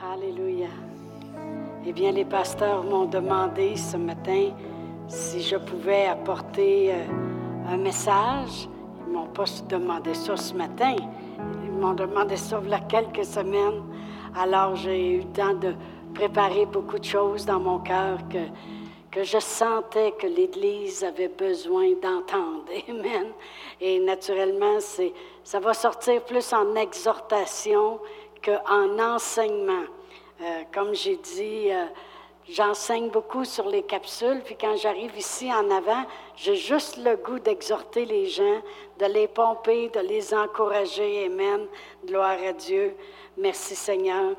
Alléluia. Eh bien, les pasteurs m'ont demandé ce matin si je pouvais apporter euh, un message. Ils m'ont pas demandé ça ce matin. Ils m'ont demandé ça il y a quelques semaines. Alors, j'ai eu le temps de préparer beaucoup de choses dans mon cœur que, que je sentais que l'Église avait besoin d'entendre. Amen. Et naturellement, ça va sortir plus en exhortation qu'en enseignement. Euh, comme j'ai dit, euh, j'enseigne beaucoup sur les capsules, puis quand j'arrive ici en avant, j'ai juste le goût d'exhorter les gens, de les pomper, de les encourager. Amen. Gloire à Dieu. Merci Seigneur.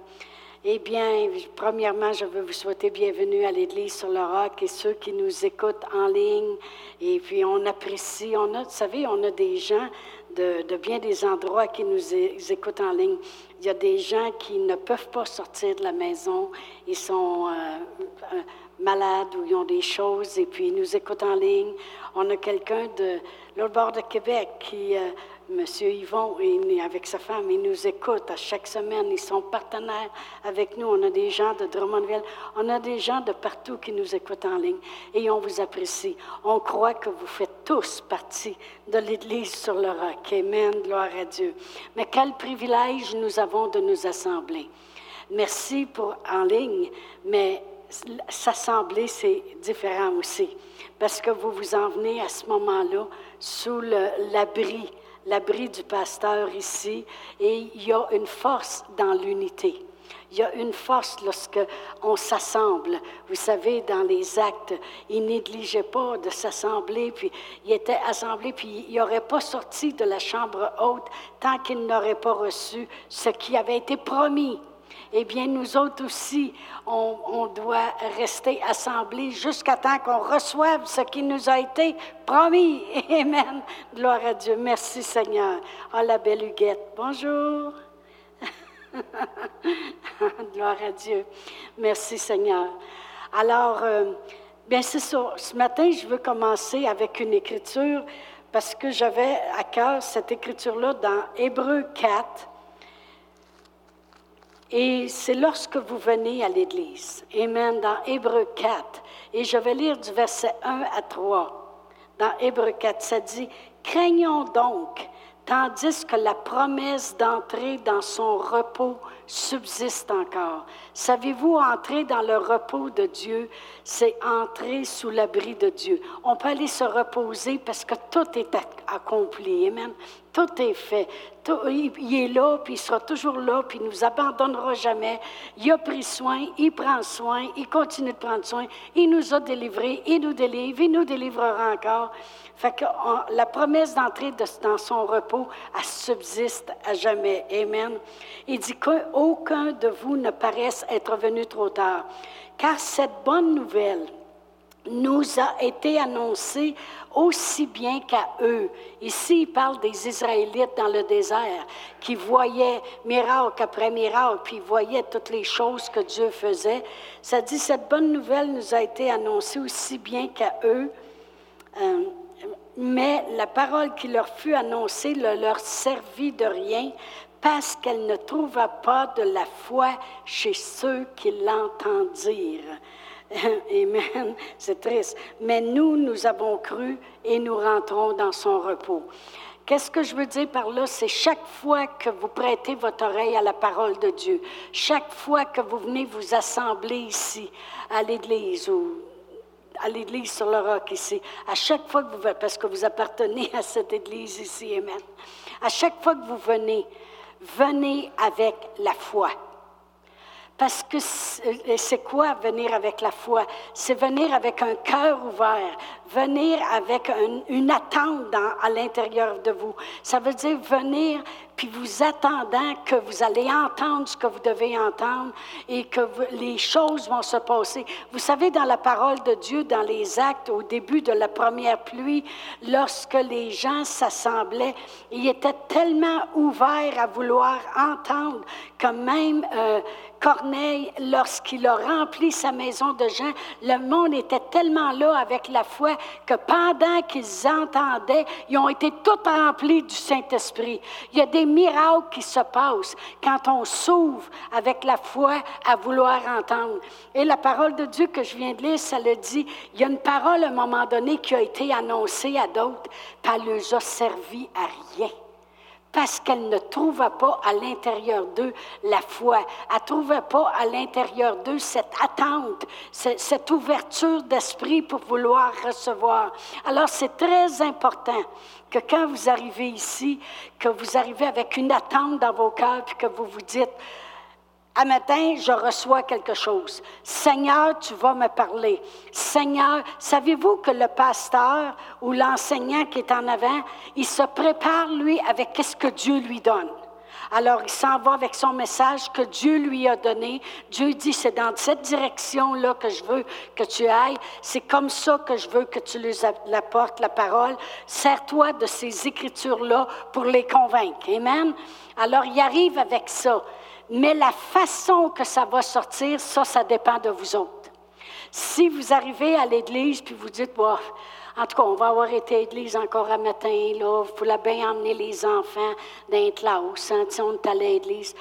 Eh bien, premièrement, je veux vous souhaiter bienvenue à l'Église sur le roc et ceux qui nous écoutent en ligne. Et puis, on apprécie, on a, vous savez, on a des gens de, bien des endroits qui nous écoutent en ligne. Il y a des gens qui ne peuvent pas sortir de la maison, ils sont euh, euh, malades ou ils ont des choses et puis ils nous écoutent en ligne. On a quelqu'un de l'autre bord de Québec qui euh, Monsieur Yvon est avec sa femme, il nous écoute à chaque semaine, ils sont partenaires avec nous. On a des gens de Drummondville, on a des gens de partout qui nous écoutent en ligne et on vous apprécie. On croit que vous faites tous partie de l'Église sur le roc. Amen, gloire à Dieu. Mais quel privilège nous avons de nous assembler. Merci pour en ligne, mais s'assembler, c'est différent aussi, parce que vous vous en venez à ce moment-là sous l'abri l'abri du pasteur ici, et il y a une force dans l'unité. Il y a une force lorsque on s'assemble. Vous savez, dans les actes, il négligeait pas de s'assembler, puis il était assemblé, puis il n'aurait pas sorti de la chambre haute tant qu'il n'aurait pas reçu ce qui avait été promis eh bien, nous autres aussi, on, doit rester assemblés jusqu'à temps qu'on reçoive ce qui nous a été promis. Amen. Gloire à Dieu. Merci Seigneur. Ah, la belle Huguette. Bonjour. Gloire à Dieu. Merci Seigneur. Alors, euh, bien c'est ça. Ce matin, je veux commencer avec une écriture parce que j'avais à cœur cette écriture-là dans Hébreu 4. Et c'est lorsque vous venez à l'Église. Amen. Dans Hébreu 4. Et je vais lire du verset 1 à 3. Dans Hébreu 4, ça dit, Craignons donc, tandis que la promesse d'entrer dans son repos subsiste encore. Savez-vous, entrer dans le repos de Dieu, c'est entrer sous l'abri de Dieu. On peut aller se reposer parce que tout est accompli. Amen. Tout est fait. il est là, puis il sera toujours là, puis il ne nous abandonnera jamais. Il a pris soin, il prend soin, il continue de prendre soin. Il nous a délivrés, il nous délivre, il nous délivrera encore. Fait que la promesse d'entrer dans son repos, elle subsiste à jamais. Amen. Il dit qu'aucun de vous ne paraisse être venu trop tard. Car cette bonne nouvelle, nous a été annoncé aussi bien qu'à eux. Ici, il parle des Israélites dans le désert qui voyaient miracle après miracle, puis voyaient toutes les choses que Dieu faisait. Ça dit, cette bonne nouvelle nous a été annoncée aussi bien qu'à eux. Euh, mais la parole qui leur fut annoncée ne leur servit de rien parce qu'elle ne trouva pas de la foi chez ceux qui l'entendirent. Amen. C'est triste. Mais nous, nous avons cru et nous rentrons dans son repos. Qu'est-ce que je veux dire par là? C'est chaque fois que vous prêtez votre oreille à la parole de Dieu, chaque fois que vous venez vous assembler ici, à l'Église ou à l'Église sur le roc ici, à chaque fois que vous parce que vous appartenez à cette Église ici, Amen. À chaque fois que vous venez, venez avec la foi. Parce que c'est quoi venir avec la foi? C'est venir avec un cœur ouvert, venir avec une attente à l'intérieur de vous. Ça veut dire venir puis vous attendant que vous allez entendre ce que vous devez entendre et que les choses vont se passer. Vous savez, dans la parole de Dieu, dans les actes, au début de la première pluie, lorsque les gens s'assemblaient, ils étaient tellement ouverts à vouloir entendre que même euh, Corneille, lorsqu'il a rempli sa maison de gens, le monde était tellement là avec la foi que pendant qu'ils entendaient, ils ont été tous remplis du Saint-Esprit. Il y a des miracles qui se passent quand on s'ouvre avec la foi à vouloir entendre. Et la parole de Dieu que je viens de lire, ça le dit, il y a une parole à un moment donné qui a été annoncée à d'autres, elle ne a servi à rien parce qu'elle ne trouvait pas à l'intérieur d'eux la foi. Elle ne trouvait pas à l'intérieur d'eux cette attente, cette ouverture d'esprit pour vouloir recevoir. Alors c'est très important que quand vous arrivez ici, que vous arrivez avec une attente dans vos cœurs, puis que vous vous dites, un matin, je reçois quelque chose. Seigneur, tu vas me parler. Seigneur, savez-vous que le pasteur ou l'enseignant qui est en avant, il se prépare, lui, avec ce que Dieu lui donne? Alors, il s'en va avec son message que Dieu lui a donné. Dieu dit, c'est dans cette direction-là que je veux que tu ailles. C'est comme ça que je veux que tu lui apportes la parole. Sers-toi de ces écritures-là pour les convaincre. Amen. Alors, il arrive avec ça. Mais la façon que ça va sortir, ça, ça dépend de vous autres. Si vous arrivez à l'église puis vous dites, bon, en tout cas, on va avoir été à l'église encore un matin, là, vous voulez bien emmener les enfants d'un classe, hein, on est à l'église.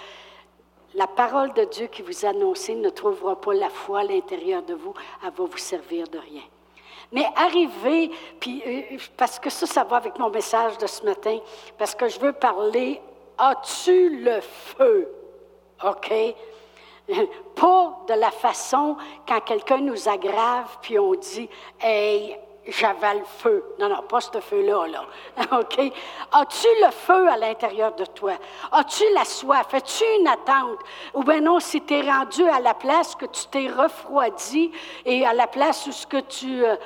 La parole de Dieu qui vous annoncée ne trouvera pas la foi à l'intérieur de vous, elle va vous servir de rien. Mais arriver, puis euh, parce que ça, ça va avec mon message de ce matin, parce que je veux parler, as-tu le feu? OK? Pas de la façon quand quelqu'un nous aggrave, puis on dit, Hey, j'avais le feu. Non, non, pas ce feu-là, là. OK? As-tu le feu à l'intérieur de toi? As-tu la soif? As-tu une attente? Ou bien non, si tu es rendu à la place que tu t'es refroidi et à la place où ce que tu. Euh,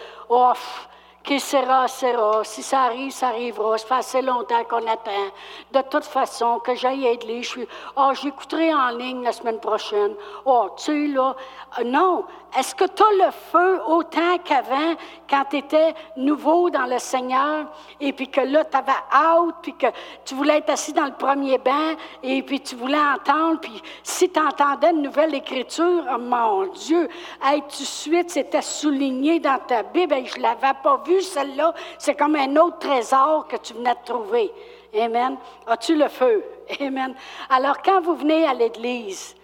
qui sera, sera. Si ça arrive, ça arrivera. Ça fait assez longtemps qu'on attend. De toute façon, que j'aille aider, je suis. Oh, j'écouterai en ligne la semaine prochaine. Oh, tu sais, là. Euh, non. Est-ce que tu as le feu autant qu'avant, quand tu étais nouveau dans le Seigneur, et puis que là, tu avais hâte, puis que tu voulais être assis dans le premier banc, et puis tu voulais entendre, puis si tu entendais une nouvelle écriture, oh mon Dieu, hey, tout de suite, c'était souligné dans ta Bible, et je ne l'avais pas vu celle-là, c'est comme un autre trésor que tu venais de trouver. Amen. As-tu le feu? Amen. Alors, quand vous venez à l'Église,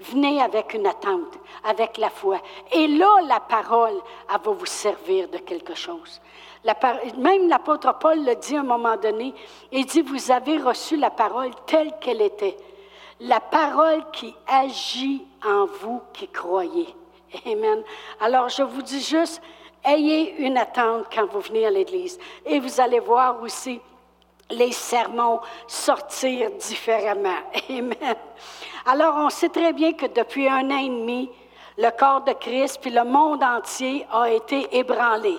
venez avec une attente, avec la foi. Et là, la parole, elle va vous servir de quelque chose. même l'apôtre Paul le dit à un moment donné, il dit, vous avez reçu la parole telle qu'elle était. La parole qui agit en vous qui croyez. Amen. Alors, je vous dis juste, Ayez une attente quand vous venez à l'Église. Et vous allez voir aussi les sermons sortir différemment. Amen. Alors, on sait très bien que depuis un an et demi, le corps de Christ puis le monde entier a été ébranlé.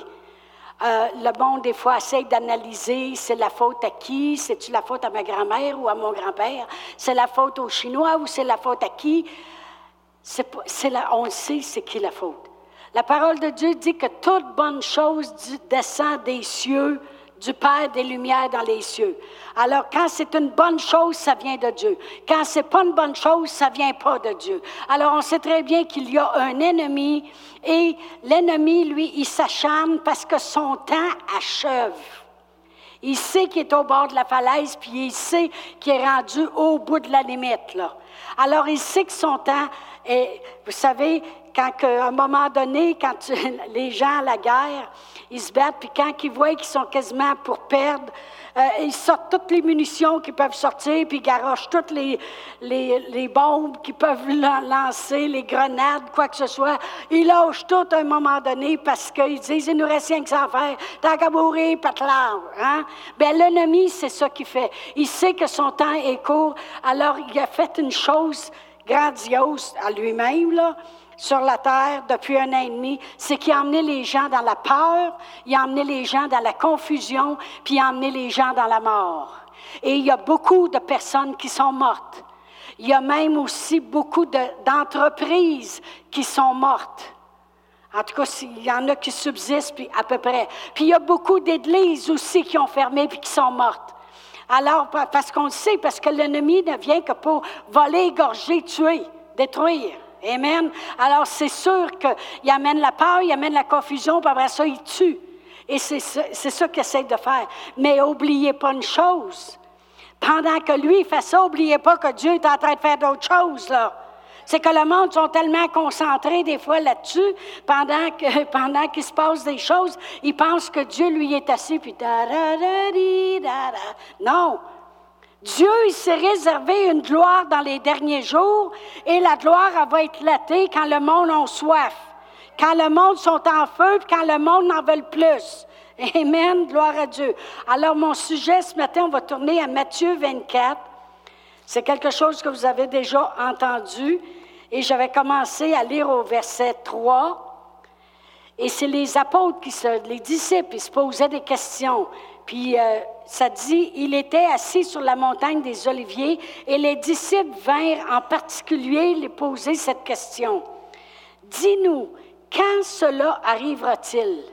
Euh, le monde, des fois, essaie d'analyser c'est la faute à qui? C'est-tu la faute à ma grand-mère ou à mon grand-père? C'est la faute aux Chinois ou c'est la faute à qui? On sait c'est qui la faute. La parole de Dieu dit que toute bonne chose descend des cieux, du Père des Lumières dans les cieux. Alors, quand c'est une bonne chose, ça vient de Dieu. Quand c'est pas une bonne chose, ça vient pas de Dieu. Alors, on sait très bien qu'il y a un ennemi et l'ennemi, lui, il s'acharne parce que son temps achève. Il sait qu'il est au bord de la falaise, puis il sait qu'il est rendu au bout de la limite, là. Alors, il sait que son temps est, vous savez, quand à un moment donné, quand les gens à la guerre, ils se battent, puis quand ils voient qu'ils sont quasiment pour perdre, euh, ils sortent toutes les munitions qui peuvent sortir, puis ils garochent toutes les, les, bombes qui peuvent lancer, les grenades, quoi que ce soit. Ils lâchent tout à un moment donné parce qu'ils disent, il nous reste rien que ça à faire. Tant qu'à mourir, pas hein? Bien, l'ennemi, c'est ça qu'il fait. Il sait que son temps est court, alors il a fait une chose grandiose à lui-même, là sur la terre depuis un an et demi, c'est qu'il a emmené les gens dans la peur, il a emmené les gens dans la confusion, puis il a emmené les gens dans la mort. Et il y a beaucoup de personnes qui sont mortes. Il y a même aussi beaucoup d'entreprises qui sont mortes. En tout cas, il y en a qui subsistent, puis à peu près. Puis il y a beaucoup d'églises aussi qui ont fermé puis qui sont mortes. Alors, parce qu'on le sait, parce que l'ennemi ne vient que pour voler, égorger, tuer. détruire. Amen. Alors, c'est sûr qu'il amène la peur, il amène la confusion, puis après ça, il tue. Et c'est ça, qu'il essaie de faire. Mais n'oubliez pas une chose. Pendant que lui fait ça, n'oubliez pas que Dieu est en train de faire d'autres choses, là. C'est que le monde sont tellement concentrés des fois là-dessus, pendant que pendant qu'il se passe des choses, ils pensent que Dieu lui est assis puis non. Dieu, il s'est réservé une gloire dans les derniers jours et la gloire va éclater quand le monde a soif, quand le monde sont en feu, quand le monde en veut plus. Amen, gloire à Dieu. Alors mon sujet ce matin, on va tourner à Matthieu 24. C'est quelque chose que vous avez déjà entendu et j'avais commencé à lire au verset 3. Et c'est les apôtres qui se, les disciples, ils se posaient des questions. Puis euh, ça dit, il était assis sur la montagne des Oliviers et les disciples vinrent en particulier lui poser cette question. Dis-nous, quand cela arrivera-t-il?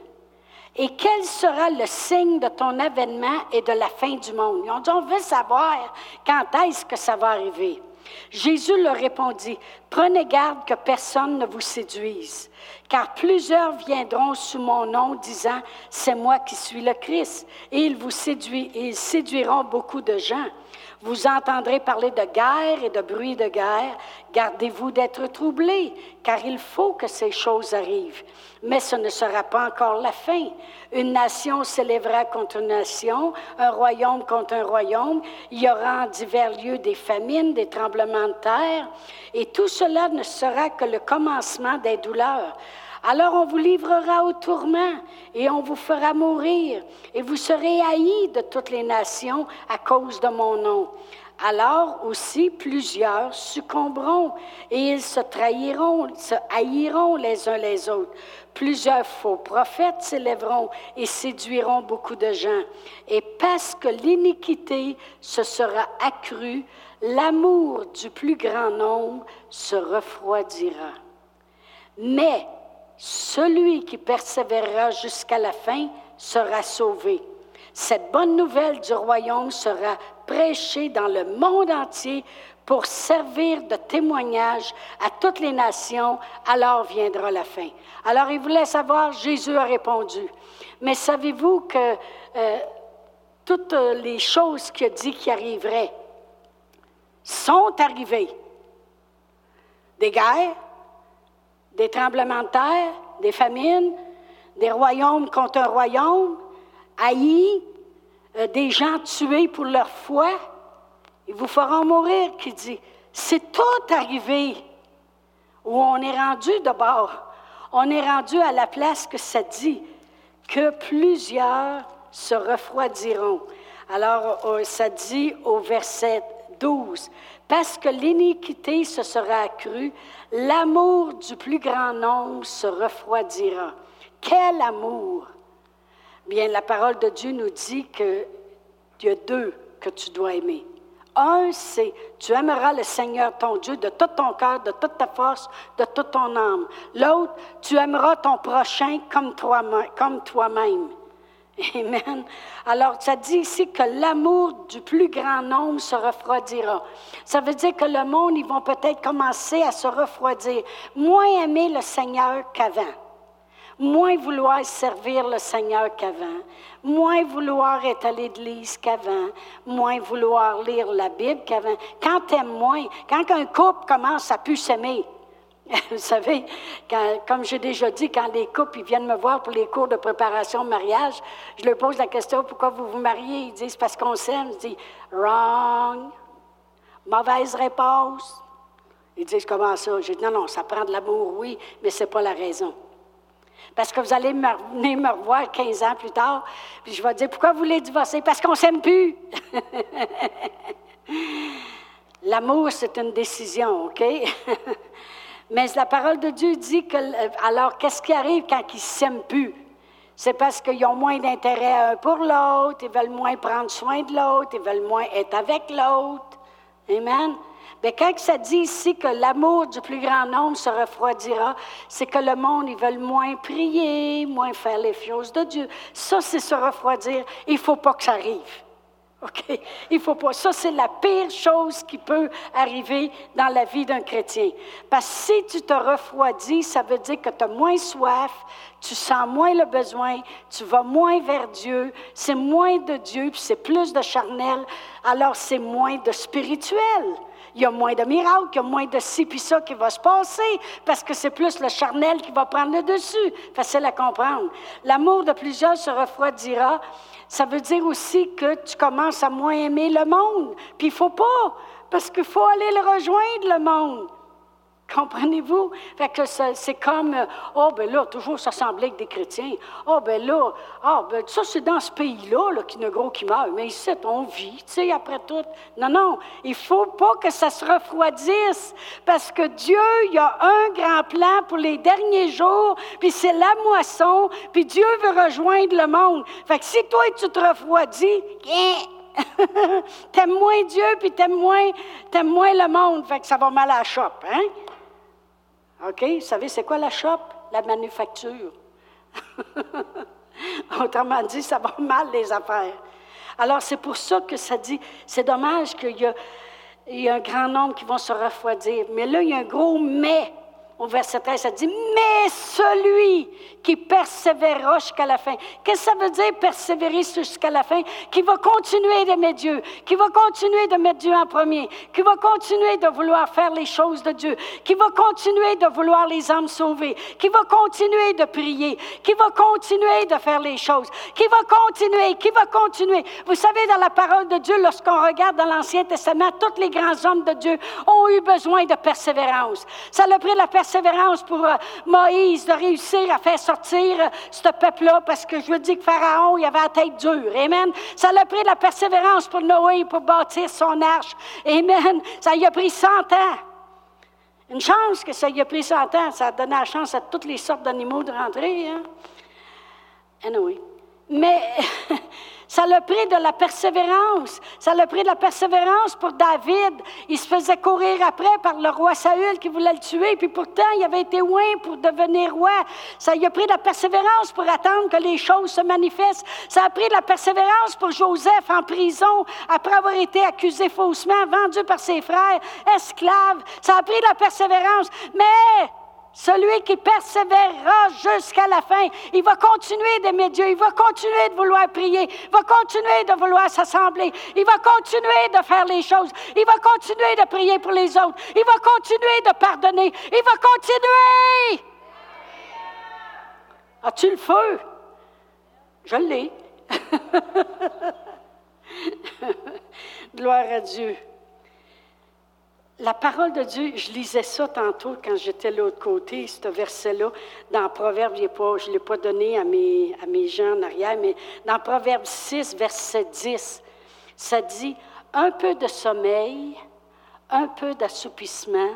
Et quel sera le signe de ton avènement et de la fin du monde? Ils ont dit, on veut savoir quand est-ce que ça va arriver. Jésus leur répondit, Prenez garde que personne ne vous séduise, car plusieurs viendront sous mon nom disant, C'est moi qui suis le Christ, et ils vous séduiront beaucoup de gens. Vous entendrez parler de guerre et de bruit de guerre. Gardez-vous d'être troublés, car il faut que ces choses arrivent. Mais ce ne sera pas encore la fin. Une nation s'élèvera contre une nation, un royaume contre un royaume. Il y aura en divers lieux des famines, des tremblements de terre, et tout cela ne sera que le commencement des douleurs. Alors on vous livrera au tourment et on vous fera mourir, et vous serez haïs de toutes les nations à cause de mon nom. Alors aussi plusieurs succomberont et ils se trahiront, se haïront les uns les autres. Plusieurs faux prophètes s'élèveront et séduiront beaucoup de gens. Et parce que l'iniquité se sera accrue, l'amour du plus grand nombre se refroidira. Mais celui qui persévérera jusqu'à la fin sera sauvé. Cette bonne nouvelle du royaume sera prêchée dans le monde entier pour servir de témoignage à toutes les nations, alors viendra la fin. Alors il voulait savoir, Jésus a répondu. Mais savez-vous que euh, toutes les choses qu'il a dit qui arriveraient sont arrivées? Des guerres, des tremblements de terre, des famines, des royaumes contre un royaume, haïs, euh, des gens tués pour leur foi. Ils vous feront mourir, qui dit. C'est tout arrivé où on est rendu d'abord. On est rendu à la place que ça dit que plusieurs se refroidiront. Alors, euh, ça dit au verset 12, parce que l'iniquité se sera accrue, l'amour du plus grand nombre se refroidira. Quel amour! Bien, la parole de Dieu nous dit qu'il y a deux que tu dois aimer. Un, c'est tu aimeras le Seigneur ton Dieu de tout ton cœur, de toute ta force, de toute ton âme. L'autre, tu aimeras ton prochain comme toi-même. Amen. Alors, ça dit ici que l'amour du plus grand nombre se refroidira. Ça veut dire que le monde, ils vont peut-être commencer à se refroidir, moins aimer le Seigneur qu'avant, moins vouloir servir le Seigneur qu'avant, moins vouloir être à l'église qu'avant, moins vouloir lire la Bible qu'avant. Quand t'aimes moins, quand un couple commence à plus s'aimer, Vous savez, comme j'ai déjà dit, quand les couples viennent me voir pour les cours de préparation au mariage, je leur pose la question pourquoi vous vous mariez? Ils disent parce qu'on s'aime. Je dis wrong, mauvaise réponse. Ils disent comment ça? Je dis non, non, ça prend de l'amour, oui, mais ce n'est pas la raison. Parce que vous allez venir me revoir 15 ans plus tard, puis je vais dire pourquoi vous voulez divorcer Parce qu'on s'aime plus. L'amour, c'est une décision, OK? Mais la parole de Dieu dit que, alors, qu'est-ce qui arrive quand ils ne s'aiment plus? C'est parce qu'ils ont moins d'intérêt un pour l'autre, ils veulent moins prendre soin de l'autre, ils veulent moins être avec l'autre. Amen. Mais quand ça dit ici que l'amour du plus grand nombre se refroidira, c'est que le monde, ils veulent moins prier, moins faire les choses de Dieu. Ça, c'est se refroidir. Il ne faut pas que ça arrive. OK? Il faut pas. Ça, c'est la pire chose qui peut arriver dans la vie d'un chrétien. Parce que si tu te refroidis, ça veut dire que tu as moins soif, tu sens moins le besoin, tu vas moins vers Dieu, c'est moins de Dieu, puis c'est plus de charnel, alors c'est moins de spirituel. Il y a moins de miracles, il y a moins de ci puis ça qui va se passer, parce que c'est plus le charnel qui va prendre le dessus. Facile à comprendre. L'amour de plusieurs se refroidira ça veut dire aussi que tu commences à moins aimer le monde. Puis il faut pas, parce qu'il faut aller le rejoindre, le monde. Comprenez-vous? Fait que c'est comme, euh, oh, ben là, toujours s'assembler avec des chrétiens. Oh, ben là, ah, ben ça, c'est dans ce pays-là, là, qui ne gros qui meurt. Mais ici, on vit, tu sais, après tout. Non, non, il faut pas que ça se refroidisse, parce que Dieu, il a un grand plan pour les derniers jours, puis c'est la moisson, puis Dieu veut rejoindre le monde. Fait que si toi, tu te refroidis, t'aimes moins Dieu, puis t'aimes moins, t'aimes moins le monde, fait que ça va mal à la chope, hein? OK? Vous savez, c'est quoi la shop? La manufacture. Autrement dit, ça va mal les affaires. Alors, c'est pour ça que ça dit, c'est dommage qu'il y, y, a un grand nombre qui vont se refroidir. Mais là, il y a un gros mais au verset 13, ça dit, mais celui qui persévérera jusqu'à la fin. Qu'est-ce que ça veut dire persévérer jusqu'à la fin? Qui va continuer d'aimer Dieu, qui va continuer de mettre Dieu en premier, qui va continuer de vouloir faire les choses de Dieu, qui va continuer de vouloir les âmes sauver, qui va continuer de prier, qui va continuer de faire les choses, qui va continuer, qui va continuer. Vous savez, dans la parole de Dieu, lorsqu'on regarde dans l'Ancien Testament, tous les grands hommes de Dieu ont eu besoin de persévérance. Ça a pris la persévérance persévérance pour euh, Moïse de réussir à faire sortir euh, ce peuple-là, parce que je veux dire que Pharaon, il avait la tête dure. Amen. Ça l'a pris de la persévérance pour Noé pour bâtir son arche. Amen. Ça y a pris 100 ans. Une chance que ça y a pris 100 ans. Ça a donné la chance à toutes les sortes d'animaux de rentrer. Hein? Mais Ça l'a pris de la persévérance. Ça l'a pris de la persévérance pour David. Il se faisait courir après par le roi Saül qui voulait le tuer, puis pourtant il avait été loin pour devenir roi. Ça lui a pris de la persévérance pour attendre que les choses se manifestent. Ça a pris de la persévérance pour Joseph en prison après avoir été accusé faussement, vendu par ses frères, esclave. Ça a pris de la persévérance. Mais celui qui persévérera jusqu'à la fin, il va continuer d'aimer Dieu, il va continuer de vouloir prier, il va continuer de vouloir s'assembler, il va continuer de faire les choses, il va continuer de prier pour les autres, il va continuer de pardonner, il va continuer. As-tu le feu? Je l'ai. Gloire à Dieu la parole de Dieu, je lisais ça tantôt quand j'étais de l'autre côté, ce verset-là, dans Proverbe, je ne l'ai pas donné à mes, à mes gens en arrière, mais dans Proverbe 6, verset 10, ça dit un peu de sommeil, un peu d'assoupissement,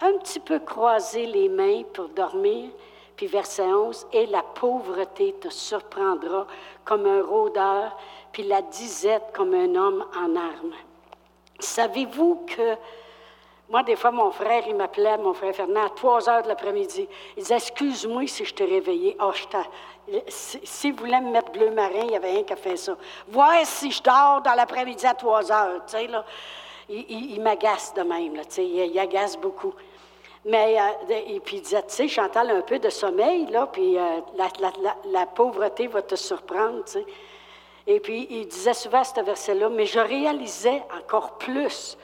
un petit peu croiser les mains pour dormir, puis verset 11, et la pauvreté te surprendra comme un rôdeur, puis la disette comme un homme en armes. Savez-vous que moi, des fois, mon frère, il m'appelait, mon frère Fernand, à 3 heures de l'après-midi. Il disait Excuse-moi si je t'ai réveillé. Oh, si, vous voulez me mettre bleu marin, il y avait rien qu'à faire ça. Voir si je dors dans l'après-midi à 3 heures. Tu sais, là. Il, m'agace de même, tu sais, il, agace beaucoup. Mais, euh, et puis il disait, tu sais, Chantal, un peu de sommeil, là, puis euh, la, pauvreté va te surprendre. Et puis, il disait souvent ce verset-là, mais je réalisais encore plus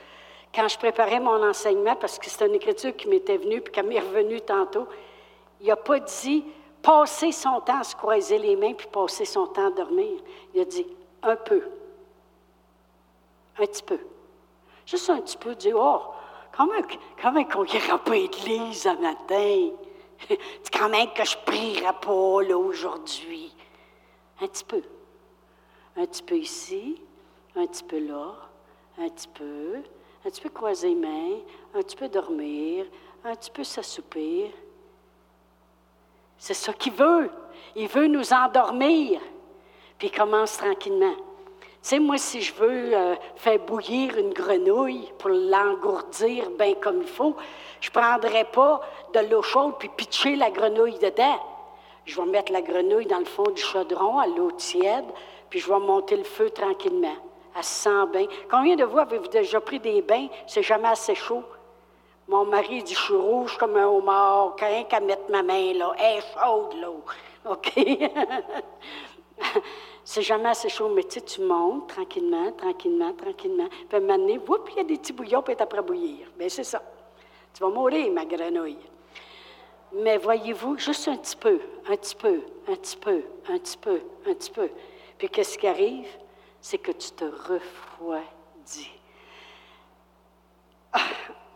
quand je préparais mon enseignement, parce que c'est une écriture qui m'était venue, puis qui m'est revenue tantôt, il n'a pas dit passer son temps à se croiser les mains, puis passer son temps à dormir. Il a dit un peu. Un petit peu. Juste un petit peu, dire, oh, comment, comment qu'on n'ira pas l'église un matin? C'est quand même que je prierai pas là aujourd'hui. Un petit peu. Un petit peu ici, un petit peu là, un petit peu, un petit peu croiser les mains, un petit peu dormir, un petit peu s'assoupir. C'est ça qu'il veut. Il veut nous endormir. Puis il commence tranquillement. Tu sais, moi, si je veux euh, faire bouillir une grenouille pour l'engourdir bien comme il faut, je ne prendrai pas de l'eau chaude puis pitcher la grenouille dedans. Je vais mettre la grenouille dans le fond du chaudron à l'eau tiède, puis je vais monter le feu tranquillement. Se sent bien. Combien de vous avez-vous déjà pris des bains? C'est jamais assez chaud. Mon mari dit, je suis rouge comme un homard, rien qu'à mettre ma main là. Elle est chaude, l'eau. OK? c'est jamais assez chaud, mais tu sais, tu montes tranquillement, tranquillement, tranquillement. Puis à moment donné, il y a des petits bouillons, puis après bouillir. Bien, c'est ça. Tu vas mourir, ma grenouille. Mais voyez-vous, juste un petit peu, un petit peu, un petit peu, un petit peu, un petit peu. Puis qu'est-ce qui arrive? C'est que tu te refroidis. Ah,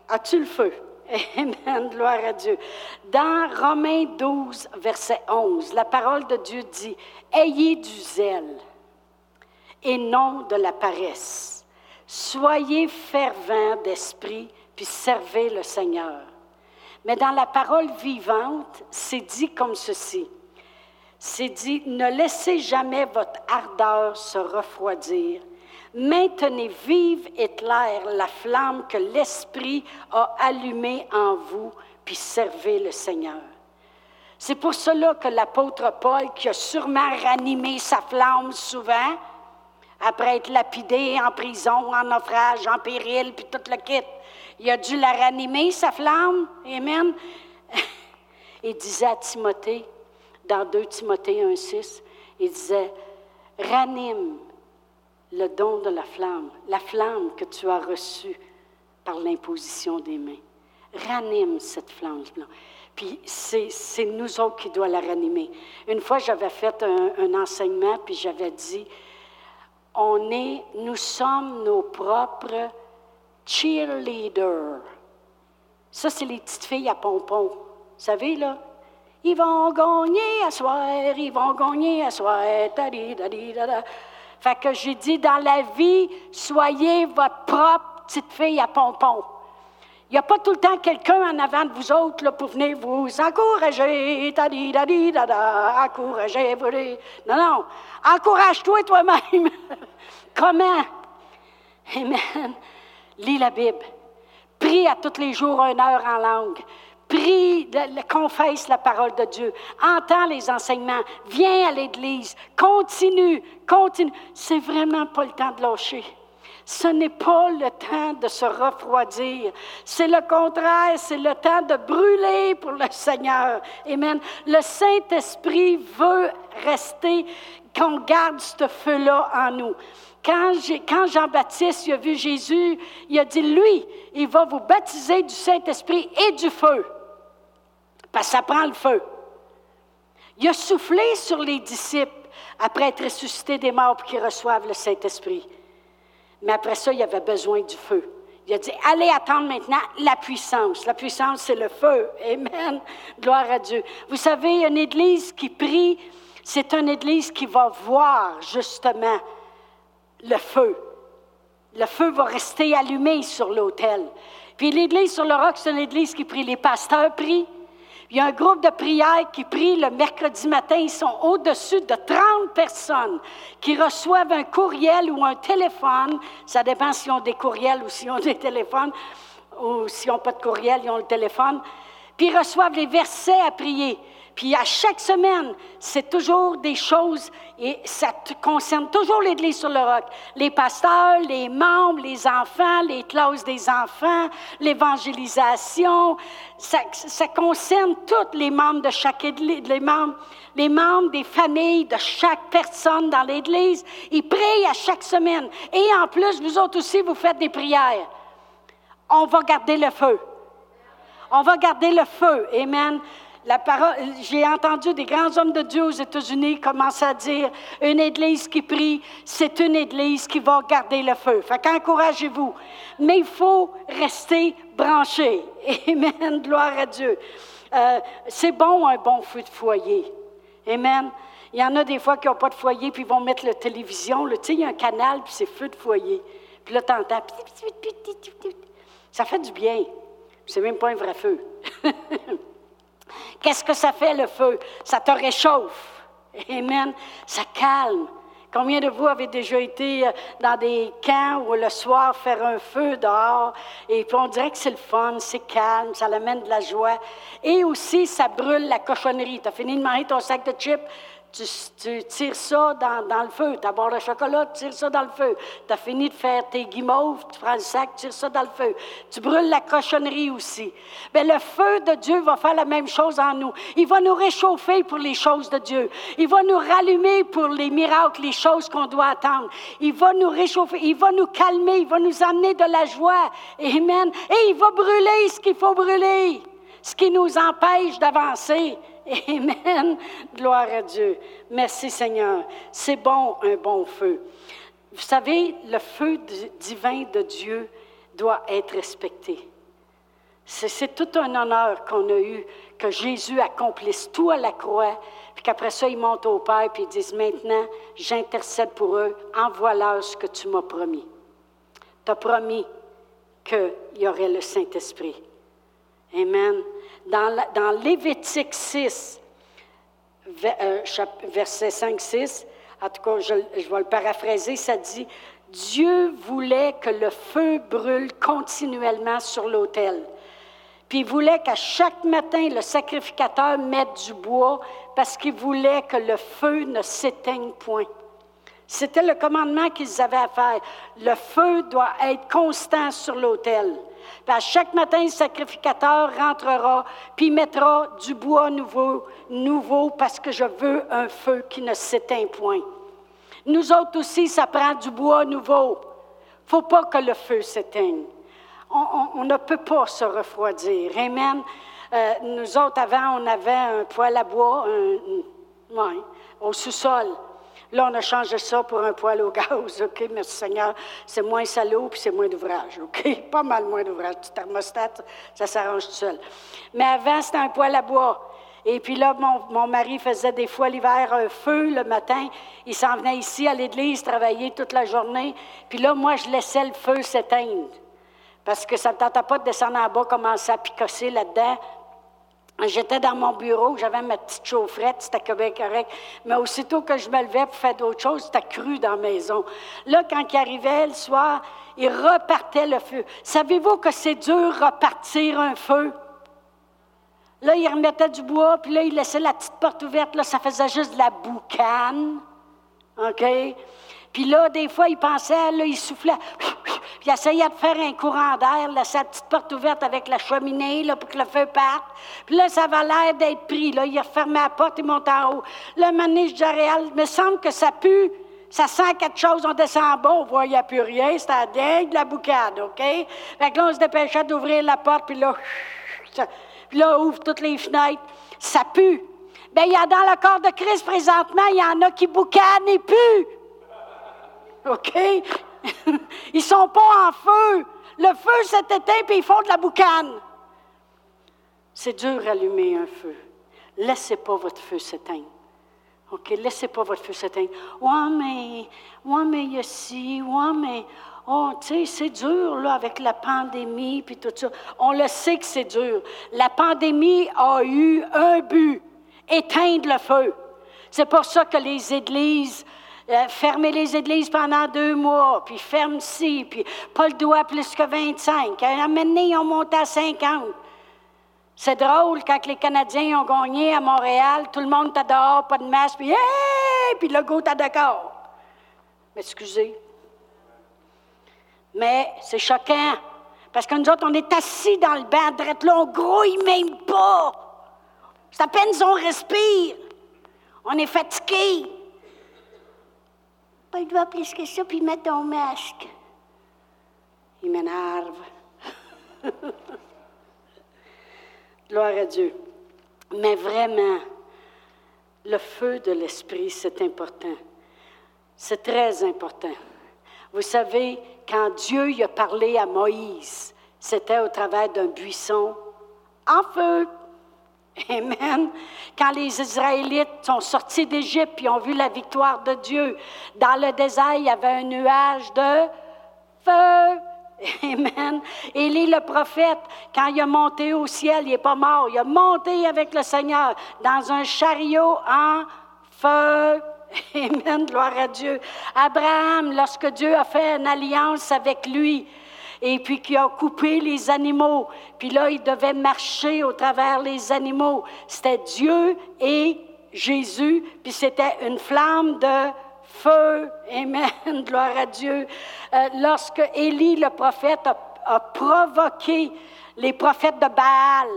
as-tu le feu? Amen, gloire à Dieu. Dans Romains 12, verset 11, la parole de Dieu dit, Ayez du zèle et non de la paresse. Soyez fervents d'esprit, puis servez le Seigneur. Mais dans la parole vivante, c'est dit comme ceci. C'est dit, ne laissez jamais votre ardeur se refroidir. Maintenez vive et claire la flamme que l'Esprit a allumée en vous, puis servez le Seigneur. C'est pour cela que l'apôtre Paul, qui a sûrement ranimé sa flamme souvent, après être lapidé en prison, en naufrage, en péril, puis tout le kit, il a dû la ranimer, sa flamme. Amen. Il disait à Timothée, dans 2 Timothée 1,6, il disait Ranime le don de la flamme, la flamme que tu as reçue par l'imposition des mains. Ranime cette flamme-là. Puis c'est nous autres qui doit la ranimer. Une fois, j'avais fait un, un enseignement, puis j'avais dit on est, nous sommes nos propres cheerleader. Ça, c'est les petites filles à pompons. Vous savez, là? Ils vont gagner à soir, ils vont gagner à soir. Fait que j'ai dit, dans la vie, soyez votre propre petite fille à pompons. Il n'y a pas tout le temps quelqu'un en avant de vous autres là, pour venir vous encourager. Encourager, Non, non. Encourage-toi toi-même. Comment? Amen. Lis la Bible. Prie à tous les jours une heure en langue. Prie, confesse la parole de Dieu. Entends les enseignements. Viens à l'Église. Continue, continue. C'est vraiment pas le temps de lâcher. Ce n'est pas le temps de se refroidir. C'est le contraire, c'est le temps de brûler pour le Seigneur. Amen. Le Saint-Esprit veut rester, qu'on garde ce feu-là en nous. Quand, Jean-Baptiste a vu Jésus, il a dit, lui, il va vous baptiser du Saint-Esprit et du feu. Parce que ça prend le feu. Il a soufflé sur les disciples après être ressuscité des morts pour qu'ils reçoivent le Saint-Esprit. Mais après ça, il avait besoin du feu. Il a dit, allez attendre maintenant la puissance. La puissance, c'est le feu. Amen. Gloire à Dieu. Vous savez, une église qui prie, c'est une église qui va voir justement le feu. Le feu va rester allumé sur l'autel. Puis l'église sur le roc, c'est une église qui prie. Les pasteurs prient. Il y a un groupe de prière qui prie le mercredi matin. Ils sont au-dessus de 30 personnes qui reçoivent un courriel ou un téléphone. Ça dépend s'ils ont des courriels ou s'ils ont des téléphones. Ou s'ils n'ont pas de courriel, ils ont le téléphone. Puis ils reçoivent les versets à prier. Puis à chaque semaine, c'est toujours des choses, et ça concerne toujours l'Église sur le roc. Les pasteurs, les membres, les enfants, les classes des enfants, l'évangélisation. Ça, concerne tous les membres de chaque Église, les membres, les membres des familles de chaque personne dans l'Église. Ils prient à chaque semaine. Et en plus, vous autres aussi, vous faites des prières. On va garder le feu. On va garder le feu. Amen j'ai entendu des grands hommes de Dieu aux États-Unis commencer à dire une église qui prie, c'est une église qui va garder le feu. Fait qu'encouragez-vous. Mais il faut rester branché. Amen. Gloire à Dieu. Euh, c'est bon un bon feu de foyer. Amen. Il y en a des fois qui n'ont pas de foyer, puis ils vont mettre la télévision. Tu sais, il y a un canal, puis c'est feu de foyer. Puis là, tu entends. Ça fait du bien. C'est même pas un vrai feu. Qu'est-ce que ça fait le feu? Ça te réchauffe. Amen. Ça calme. Combien de vous avez déjà été euh, dans des camps où le soir faire un feu dehors et puis on dirait que c'est le fun, c'est calme, ça amène de la joie. Et aussi, ça brûle la cochonnerie. Tu as fini de manger ton sac de chips, tu, tires ça dans, le feu. Tu as le chocolat, tu tires ça dans le feu. Tu as fini de faire tes guimauves, tu prends le sac, tu tires ça dans le feu. Tu brûles la cochonnerie aussi. Mais le feu de Dieu va faire la même chose en nous. Il va nous réchauffer pour les choses de Dieu. Il va nous rallumer pour les miracles, les choses qu'on doit attendre. Il va nous réchauffer, il va nous calmer, il va nous amener de la joie. Amen. Et il va brûler ce qu'il faut brûler, ce qui nous empêche d'avancer. Amen. Gloire à Dieu. Merci Seigneur. C'est bon, un bon feu. Vous savez, le feu divin de Dieu doit être respecté. C'est tout un honneur qu'on a eu que Jésus accomplisse tout à la croix, puis qu'après ça, il monte au Père, puis ils disent, maintenant, j'intercède pour eux, envoie-leur ce que tu m'as promis. Tu as promis qu'il y aurait le Saint-Esprit. Amen. Dans, Lévitique 6, euh, verset 5-6, en tout cas, je, je vais le paraphraser, ça dit, Dieu voulait que le feu brûle continuellement sur l'autel. Puis il voulait qu'à chaque matin, le sacrificateur mette du bois parce qu'il voulait que le feu ne s'éteigne point. C'était le commandement qu'ils avaient à faire. Le feu doit être constant sur l'autel. À chaque matin, le sacrificateur rentrera, puis mettra du bois nouveau, nouveau, parce que je veux un feu qui ne s'éteint point. Nous autres aussi, ça prend du bois nouveau. Faut pas que le feu s'éteigne. On, ne peut pas se refroidir. Amen. Euh, nous autres, avant, on avait un poêle à bois au sous-sol. Là, on a changé ça pour un poêle au gaz. OK, merci Seigneur. C'est moins salaud puis c'est moins d'ouvrage. OK, pas mal moins d'ouvrage. Du thermostat, ça s'arrange tout seul. Mais avant, c'était un poêle à bois. Et puis là, mon, mari faisait des fois l'hiver un feu le matin. Il s'en venait ici à l'église travailler toute la journée. Puis là, moi, je laissais le feu s'éteindre. Parce que ça ne tentait pas de descendre en bas, commencer à picosser là-dedans. J'étais dans mon bureau, j'avais ma petite chaufferette, c'était correct. Mais aussitôt que je me levais pour faire d'autres choses, c'était cru dans la maison. Là, quand il arrivait le soir, il repartait le feu. Savez-vous que c'est dur repartir un feu? Là, il remettait du bois, puis là, il laissait la petite porte ouverte. Là, ça faisait juste de la boucane. OK? Puis là, des fois, il pensait, là, il soufflait, puis il essayait de faire un courant d'air, là, sa petite porte ouverte avec la cheminée, là, pour que le feu parte. Puis là, ça avait l'air d'être pris, là. Il refermait la porte, il montait en haut. Là, maintenant, je il me semble que ça pue, ça sent quelque chose, on descend en bas, on voit, il n'y a plus rien, c'était dingue de la boucade, OK? Fait que là, on se dépêchait d'ouvrir la porte, puis là, puis là, ouvre toutes les fenêtres, ça pue. Bien, il y a dans le corps de Christ présentement, il y en a qui boucanent et puent. OK? ils sont pas en feu. Le feu s'est éteint, puis ils font de la boucane. C'est dur d'allumer un feu. Laissez pas votre feu s'éteindre. OK? Laissez pas votre feu s'éteindre. Ouais, mais, ouais, mais il y a mais, oh, tu sais, c'est dur, là, avec la pandémie, puis tout ça. On le sait que c'est dur. La pandémie a eu un but, éteindre le feu. C'est pour ça que les églises fermer les églises pendant deux mois, puis ferme ci, puis pas le doigt plus que 25. À un moment ils ont monté à 50. C'est drôle, quand les Canadiens ont gagné à Montréal, tout le monde était dehors, pas de masque, puis hey! puis le goût était d'accord. Excusez. Mais c'est choquant, parce que nous autres, on est assis dans le banc, drette là, on grouille même pas. C'est à peine on respire. On est fatigué. Pas le plus que ça, puis mettre ton masque. Il m'énerve. Gloire à Dieu. Mais vraiment, le feu de l'Esprit, c'est important. C'est très important. Vous savez, quand Dieu y a parlé à Moïse, c'était au travers d'un buisson en feu. Amen. Quand les Israélites sont sortis d'Égypte et ont vu la victoire de Dieu, dans le désert, il y avait un nuage de feu. Amen. Élie le prophète, quand il a monté au ciel, il n'est pas mort. Il a monté avec le Seigneur dans un chariot en feu. Amen. Gloire à Dieu. Abraham, lorsque Dieu a fait une alliance avec lui, et puis qui a coupé les animaux. Puis là, il devait marcher au travers les animaux. C'était Dieu et Jésus, puis c'était une flamme de feu. Amen. Gloire à Dieu. Euh, lorsque Élie, le prophète, a, provoqué les prophètes de Baal,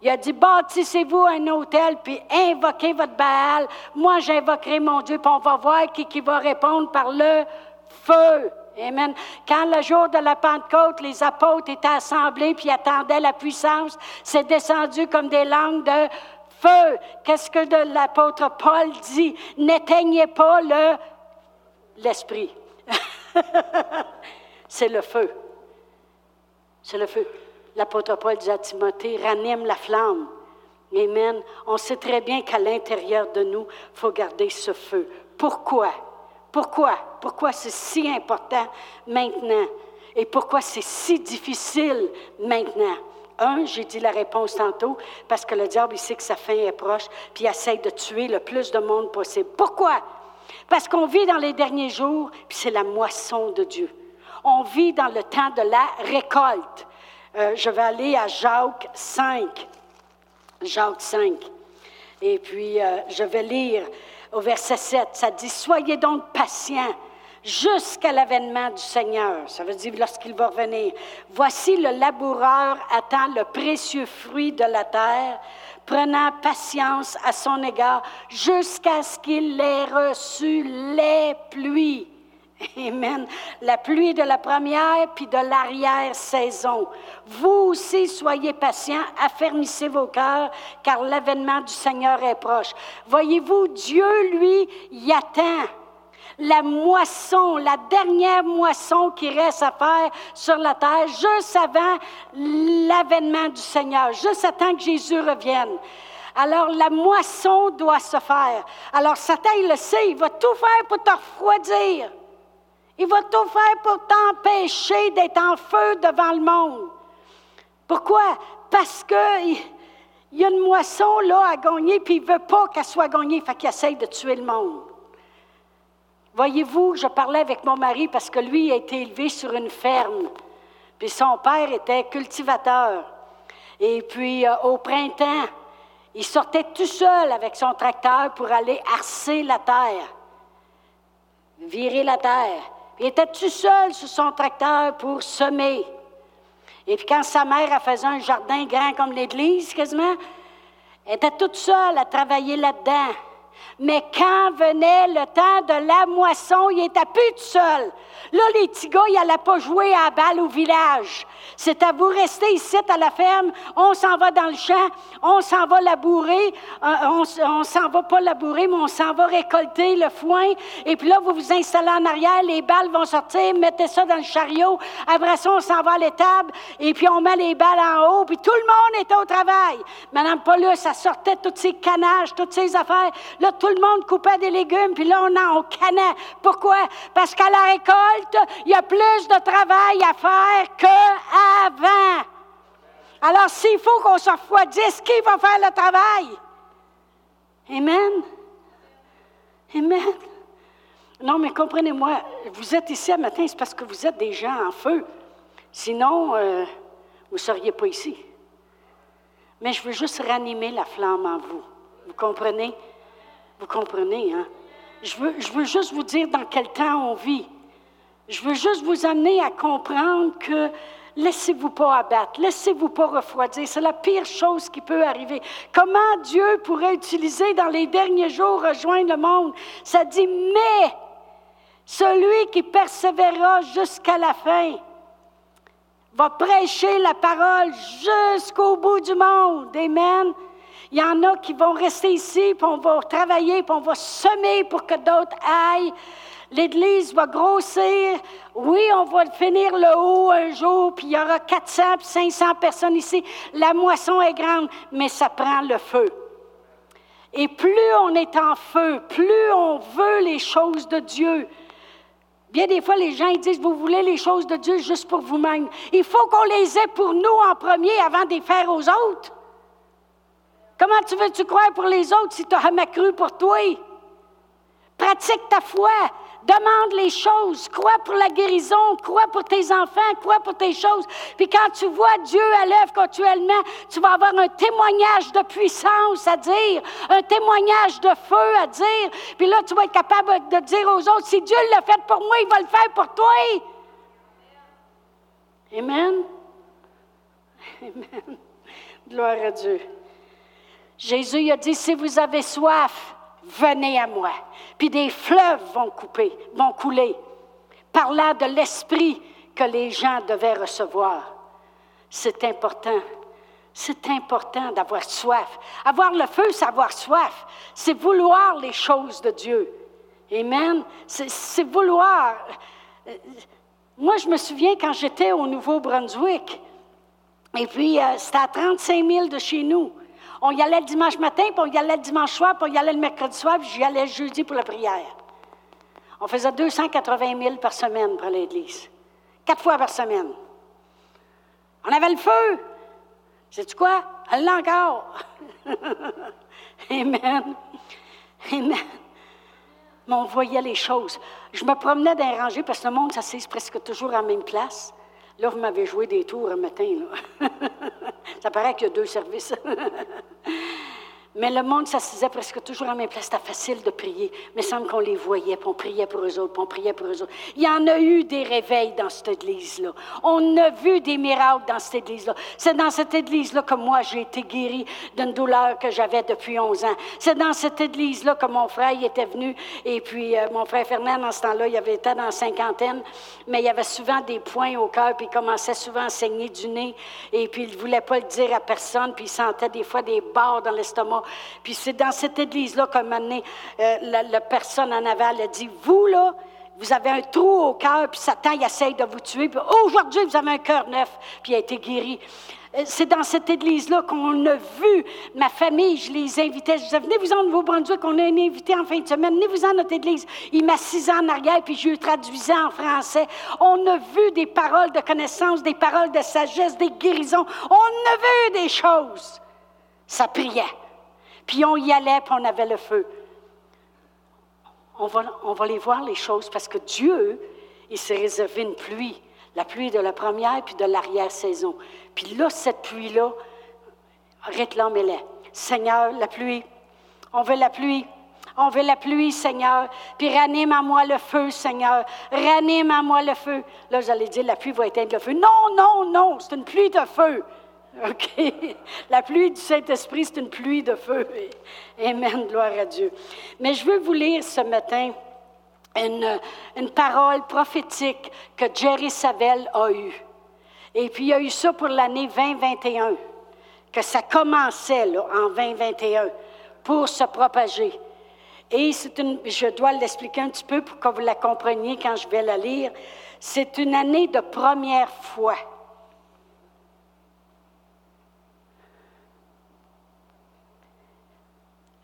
il a dit, bâtissez-vous un hôtel, puis invoquez votre Baal. Moi, j'invoquerai mon Dieu, puis on va voir qui, qui va répondre par le feu. Amen. Quand le jour de la Pentecôte, les apôtres étaient assemblés puis attendaient la puissance, c'est descendu comme des langues de feu. Qu'est-ce que l'apôtre Paul dit? N'éteignez pas le l'esprit. c'est le feu. C'est le feu. L'apôtre Paul dit à Timothée, ranime la flamme. Amen. On sait très bien qu'à l'intérieur de nous, il faut garder ce feu. Pourquoi? Pourquoi? Pourquoi c'est si important maintenant? Et pourquoi c'est si difficile maintenant? Un, j'ai dit la réponse tantôt, parce que le diable, il sait que sa fin est proche, puis il essaie de tuer le plus de monde possible. Pourquoi? Parce qu'on vit dans les derniers jours, puis c'est la moisson de Dieu. On vit dans le temps de la récolte. Euh, je vais aller à Jacques 5. Jacques 5. Et puis, euh, je vais lire au verset 7. Ça dit, Soyez donc patients jusqu'à l'avènement du Seigneur. Ça veut dire lorsqu'il va revenir. Voici le laboureur attend le précieux fruit de la terre, prenant patience à son égard jusqu'à ce qu'il ait reçu les pluies. Amen. La pluie de la première puis de l'arrière-saison. Vous aussi, soyez patients, affermissez vos cœurs, car l'avènement du Seigneur est proche. Voyez-vous, Dieu, lui, y attend la moisson, la dernière moisson qui reste à faire sur la terre, juste avant l'avènement du Seigneur, juste avant que Jésus revienne. Alors la moisson doit se faire. Alors Satan, il le sait, il va tout faire pour te refroidir. Il va tout faire pour t'empêcher d'être en feu devant le monde. Pourquoi? Parce que il y a une moisson là à gagner, puis il ne veut pas qu'elle soit gagnée, fait qu'il essaye de tuer le monde. Voyez-vous, je parlais avec mon mari parce que lui a été élevé sur une ferme. Puis son père était cultivateur. Et puis euh, au printemps, il sortait tout seul avec son tracteur pour aller harcer la terre, virer la terre. Il était tout seul sur son tracteur pour semer? Et puis quand sa mère a fait un jardin grand comme l'église, quasiment, elle était toute seule à travailler là-dedans. Mais quand venait le temps de la moisson, il était plus tout seul. Là, les petits gars, ils pas jouer à la balle au village. C'est à vous rester ici à la ferme. On s'en va dans le champ. On s'en va labourer. Euh, on, ne s'en va pas labourer, mais on s'en va récolter le foin. Et puis là, vous vous installez en arrière. Les balles vont sortir. Mettez ça dans le chariot. Après ça, on s'en va à l'étable. Et puis on met les balles en haut. Puis tout le monde était au travail. Madame Paulus, ça sortait toutes ces canages, toutes ces affaires. Là, tout le monde coupait des légumes, puis là, on en canait. Pourquoi? Parce qu'à la récolte, il y a plus de travail à faire qu'avant. Alors, s'il faut qu'on se refroidisse, qui va faire le travail? Amen. Amen. Non, mais comprenez-moi, vous êtes ici ce matin, c'est parce que vous êtes des gens en feu. Sinon, euh, vous ne seriez pas ici. Mais je veux juste ranimer la flamme en vous. Vous comprenez? Vous comprenez, hein? Je veux, juste vous dire dans quel temps on vit. Je veux juste vous amener à comprendre que laissez-vous pas abattre, laissez-vous pas refroidir. C'est la pire chose qui peut arriver. Comment Dieu pourrait utiliser dans les derniers jours rejoindre le monde? Ça dit, mais celui qui persévérera jusqu'à la fin va prêcher la parole jusqu'au bout du monde. Amen. Il y en a qui vont rester ici, puis on va travailler, puis on va semer pour que d'autres aillent. L'Église va grossir. Oui, on va finir le haut un jour, puis il y aura 400 puis 500 personnes ici. La moisson est grande, mais ça prend le feu. Et plus on est en feu, plus on veut les choses de Dieu. Bien des fois, les gens ils disent, vous voulez les choses de Dieu juste pour vous-même. Il faut qu'on les ait pour nous en premier avant de les faire aux autres. Comment tu veux-tu croire pour les autres si tu as jamais cru pour toi? Pratique ta foi. Demande les choses. Crois pour la guérison. Crois pour tes enfants. Crois pour tes choses. Puis quand tu vois Dieu à l'œuvre continuellement, tu vas avoir un témoignage de puissance à dire, un témoignage de feu à dire. Puis là, tu vas être capable de dire aux autres, si Dieu l'a fait pour moi, il va le faire pour toi. Amen. Amen. Gloire à Dieu. Jésus a dit, si vous avez soif, venez à moi. Puis des fleuves vont couper, vont couler, parlant de l'esprit que les gens devaient recevoir. C'est important. C'est important d'avoir soif. Avoir le feu, c'est avoir soif. C'est vouloir les choses de Dieu. Amen. C'est vouloir. Moi, je me souviens quand j'étais au Nouveau-Brunswick, et puis euh, c'était à 35 000 de chez nous. On y allait le dimanche matin, puis on y allait le dimanche soir, puis on y allait le mercredi soir, puis j'y allais le jeudi pour la prière. On faisait 280 000 par semaine pour l'église. Quatre fois par semaine. On avait le feu. Sais-tu quoi? Elle l'a encore. Amen. Amen. Mais on voyait les choses. Je me promenais dans les rangées parce que le monde s'assise presque toujours à la même place. Là, vous m'avez joué des tours un matin. Ça paraît qu'il y a deux services. Mais le monde s'assisait presque toujours à mes places. C'était facile de prier. Mais il semble qu'on les voyait, puis on priait pour eux autres, puis on priait pour eux autres. Il y en a eu des réveils dans cette église-là. On a vu des miracles dans cette église-là. C'est dans cette église-là que moi, j'ai été guéri d'une douleur que j'avais depuis 11 ans. C'est dans cette église-là que mon frère il était venu. Et puis, euh, mon frère Fernand, en ce temps-là, il avait été dans la cinquantaine. Mais il avait souvent des points au cœur, puis il commençait souvent à saigner du nez. Et puis, il ne voulait pas le dire à personne, puis il sentait des fois des barres dans l'estomac. Puis c'est dans cette église-là qu'un moment donné, euh, la, personne en aval a dit, vous là, vous avez un trou au cœur, puis Satan, essaye de vous tuer. Puis aujourd'hui, vous avez un cœur neuf, puis il a été guéri. Euh, c'est dans cette église-là qu'on a vu ma famille, je les invitais. Je disais, venez-vous-en Nouveau-Brunswick, on a un invité en fin de semaine, venez-vous-en notre église. Il m'assisait en arrière, puis je lui traduisais en français. On a vu des paroles de connaissance, des paroles de sagesse, des guérisons. On a vu des choses. Ça priait. Puis on y allait, puis on avait le feu. On va, on voir, les choses, parce que Dieu, il s'est réservé une pluie, la pluie de la première puis de l'arrière-saison. Puis là, cette pluie-là, réclamez-la. Seigneur, la pluie, on veut la pluie. On veut la pluie, Seigneur. Puis ranime à moi le feu, Seigneur. Ranime à moi le feu. Là, j'allais dire, la pluie va éteindre le feu. Non, non, non, c'est une pluie de feu. OK? La pluie du Saint-Esprit, c'est une pluie de feu. Amen, gloire à Dieu. Mais je veux vous lire ce matin une, une parole prophétique que Jerry Savelle a eue. Et puis, il a eu ça pour l'année 2021, que ça commençait là, en 2021 pour se propager. Et c'est une, je dois l'expliquer un petit peu pour que vous la compreniez quand je vais la lire. C'est une année de première foi.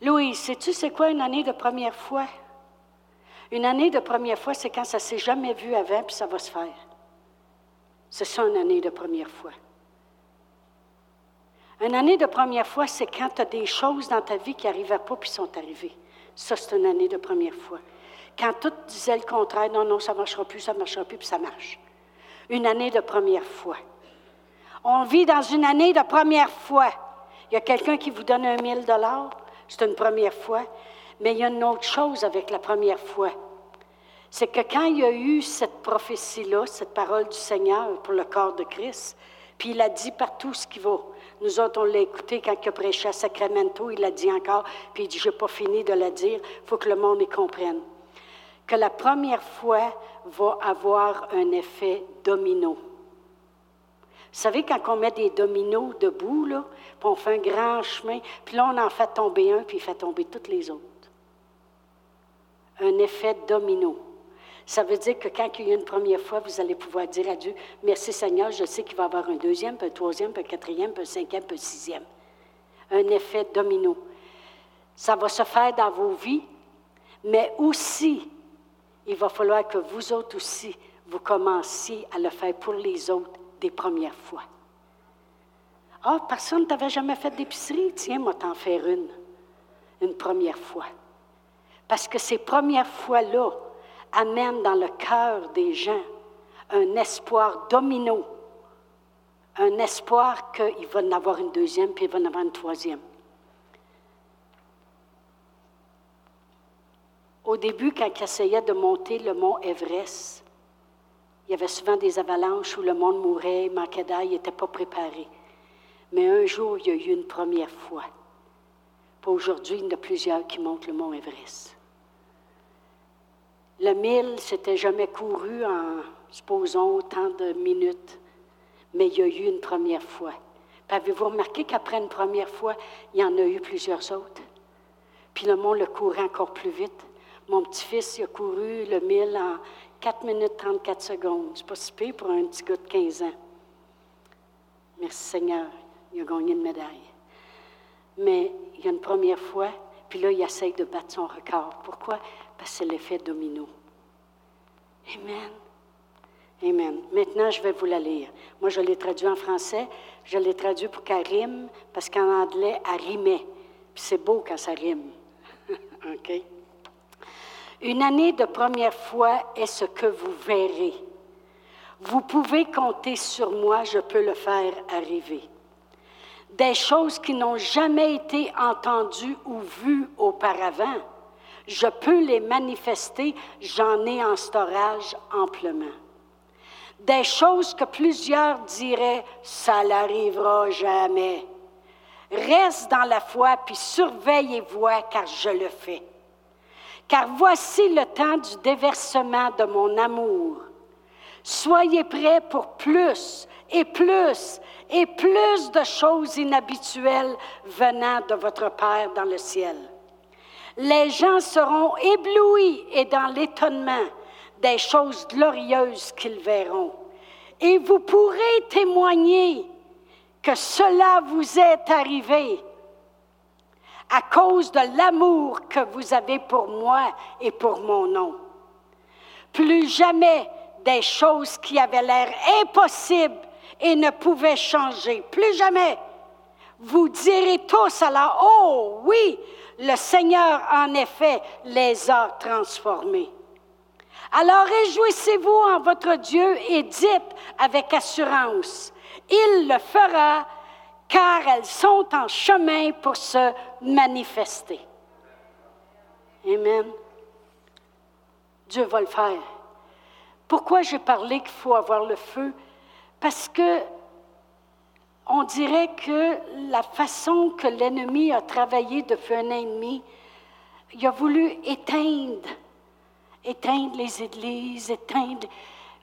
Louis, sais-tu c'est quoi une année de première fois? Une année de première fois, c'est quand ça s'est jamais vu avant, puis ça va se faire. C'est ça une année de première fois. Une année de première fois, c'est quand tu as des choses dans ta vie qui n'arrivaient pas puis sont arrivées. Ça, c'est une année de première fois. Quand tout disait le contraire, non, non, ça ne marchera plus, ça ne marchera plus, puis ça marche. Une année de première fois. On vit dans une année de première fois. Il y a quelqu'un qui vous donne un mille dollars, c'est une première fois. Mais il y a une autre chose avec la première fois. C'est que quand il y a eu cette prophétie-là, cette parole du Seigneur pour le corps de Christ, puis il a dit partout ce qu'il vaut. Nous autres, on l'a écouté quand il a prêché à Sacramento, il l'a dit encore, puis il dit, je n'ai pas fini de la dire, il faut que le monde y comprenne. Que la première fois va avoir un effet domino. Vous savez, quand on met des dominos debout, là, puis on fait un grand chemin, puis là, on en fait tomber un, puis il fait tomber toutes les autres. Un effet domino. Ça veut dire que quand il y a une première fois, vous allez pouvoir dire à Dieu, merci Seigneur, je sais qu'il va y avoir un deuxième, puis un troisième, puis un quatrième, puis un cinquième, puis un sixième. Un effet domino. Ça va se faire dans vos vies, mais aussi, il va falloir que vous autres aussi, vous commenciez à le faire pour les autres des premières fois. Ah, personne ne t'avait jamais fait d'épicerie? Tiens, moi, t'en faire une. Une première fois. Parce que ces premières fois-là amène dans le cœur des gens un espoir domino, un espoir qu'il va en avoir une deuxième, puis il va en avoir une troisième. Au début, quand il de monter le mont Everest, y avait souvent des avalanches où le monde mourait, manquait d'air, il n'était pas préparé. Mais un jour, il y a eu une première fois. aujourd'hui, il y en a plusieurs qui montent le mont Everest. Le mille, c'était jamais couru en, supposons, autant de minutes, mais il y a eu une première fois. avez-vous remarqué qu'après une première fois, il y en a eu plusieurs autres? Puis le monde le courait encore plus vite. Mon petit-fils a couru le mille en 4 minutes 34 secondes. C'est pas si pire pour un petit gars de 15 ans. Merci Seigneur, il a gagné une médaille. Mais il y a une première fois, puis là, il essaye de battre son record. Pourquoi? Parce que c'est l'effet domino. Amen. Amen. Maintenant, je vais vous la lire. Moi, je l'ai traduit en français. Je l'ai traduit pour qu'elle rime, parce qu'en anglais, elle rimait. Puis c'est beau quand ça rime. OK? Une année de première foi est ce que vous verrez. Vous pouvez compter sur moi, je peux le faire arriver. Des choses qui n'ont jamais été entendues ou vues auparavant, je peux les manifester, j'en ai en storage amplement. Des choses que plusieurs diraient, ça n'arrivera jamais. Reste dans la foi, puis surveille et vois, car je le fais. Car voici le temps du déversement de mon amour. Soyez prêts pour plus et plus et plus de choses inhabituelles venant de votre Père dans le ciel. Les gens seront éblouis et dans l'étonnement des choses glorieuses qu'ils verront. Et vous pourrez témoigner que cela vous est arrivé à cause de l'amour que vous avez pour moi et pour mon nom. Plus jamais des choses qui avaient l'air impossibles et ne pouvaient changer. Plus jamais. Vous direz tous alors, oh oui, le Seigneur en effet les a transformés. Alors réjouissez-vous en votre Dieu et dites avec assurance, il le fera car elles sont en chemin pour se manifester. Amen. Dieu va le faire. Pourquoi j'ai parlé qu'il faut avoir le feu? Parce que on dirait que la façon que l'ennemi a travaillé depuis un an et il a voulu éteindre, éteindre les églises, éteindre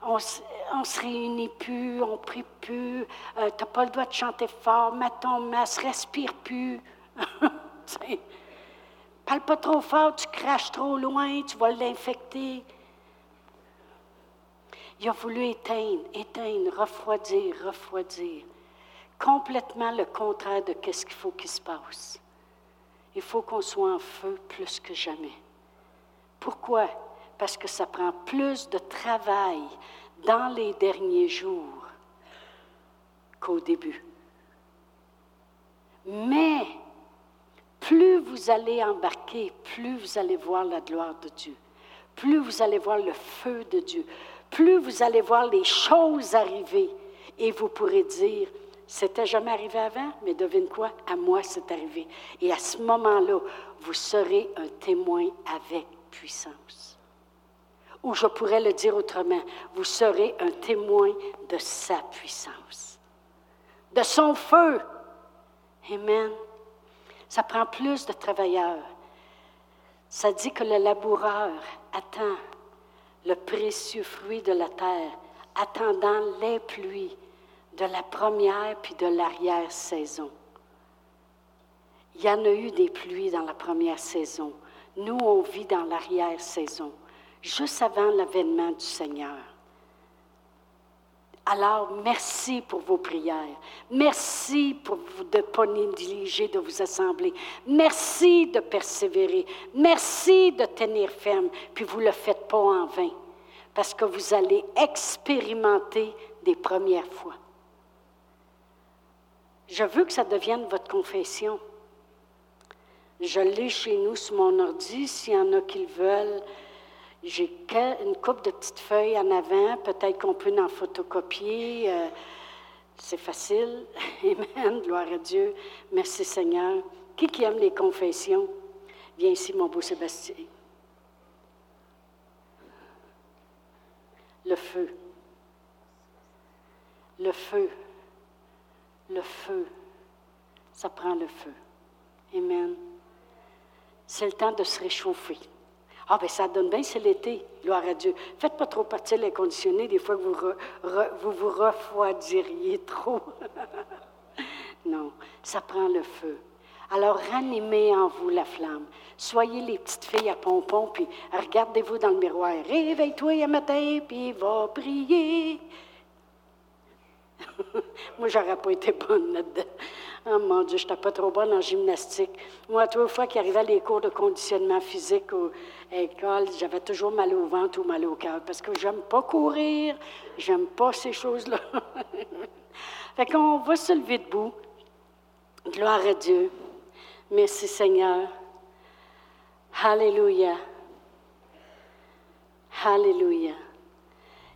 on se réunit plus, on prie plus, euh, tu n'as pas le droit de chanter fort, mets ton masque, respire plus. Parle pas trop fort, tu craches trop loin, tu vas l'infecter. Il a voulu éteindre, éteindre, refroidir, refroidir. Complètement le contraire de ce qu'il faut qu'il se passe. Il faut qu'on soit en feu plus que jamais. Pourquoi? Parce que ça prend plus de travail dans les derniers jours qu'au début. Mais plus vous allez embarquer, plus vous allez voir la gloire de Dieu, plus vous allez voir le feu de Dieu, plus vous allez voir les choses arriver et vous pourrez dire, c'était jamais arrivé avant, mais devine quoi, à moi c'est arrivé. Et à ce moment-là, vous serez un témoin avec puissance. Ou je pourrais le dire autrement, vous serez un témoin de sa puissance, de son feu. Amen. Ça prend plus de travailleurs. Ça dit que le laboureur attend le précieux fruit de la terre, attendant les pluies de la première puis de l'arrière-saison. Il y en a eu des pluies dans la première saison. Nous, on vit dans l'arrière-saison juste avant l'avènement du Seigneur. Alors, merci pour vos prières. Merci pour de ne pas négliger de vous assembler. Merci de persévérer. Merci de tenir ferme. Puis vous ne le faites pas en vain, parce que vous allez expérimenter des premières fois. Je veux que ça devienne votre confession. Je l'ai chez nous sur mon ordi, s'il y en a qui le veulent J'ai une coupe de petites feuilles en avant. Peut-être qu'on peut en photocopier. Euh, c'est facile. Amen. Gloire à Dieu. Merci Seigneur. Qui qui aime les confessions? Viens ici, mon beau Sébastien. Le feu. Le feu. Le feu. Ça prend le feu. Amen. C'est le temps de se réchauffer. Ah, ben ça donne bien, c'est l'été. Gloire à Dieu. Faites pas trop partir les conditionnés, des fois que vous vous, vous refroidiriez trop. non, ça prend le feu. Alors ranimez en vous la flamme. Soyez les petites filles à pompons, puis regardez-vous dans le miroir. Réveille-toi un matin, puis va prier. Moi, j'aurais pas été bonne là-dedans. Oh mon Dieu, je n'étais pas trop bonne en gymnastique. Moi, trois fois qu'il arrivait les cours de conditionnement physique ou à l'école, j'avais toujours mal au ventre ou mal au cœur parce que j'aime pas courir, j'aime pas ces choses-là. fait qu'on va se lever debout. Gloire à Dieu. Merci Seigneur. Alléluia. Alléluia.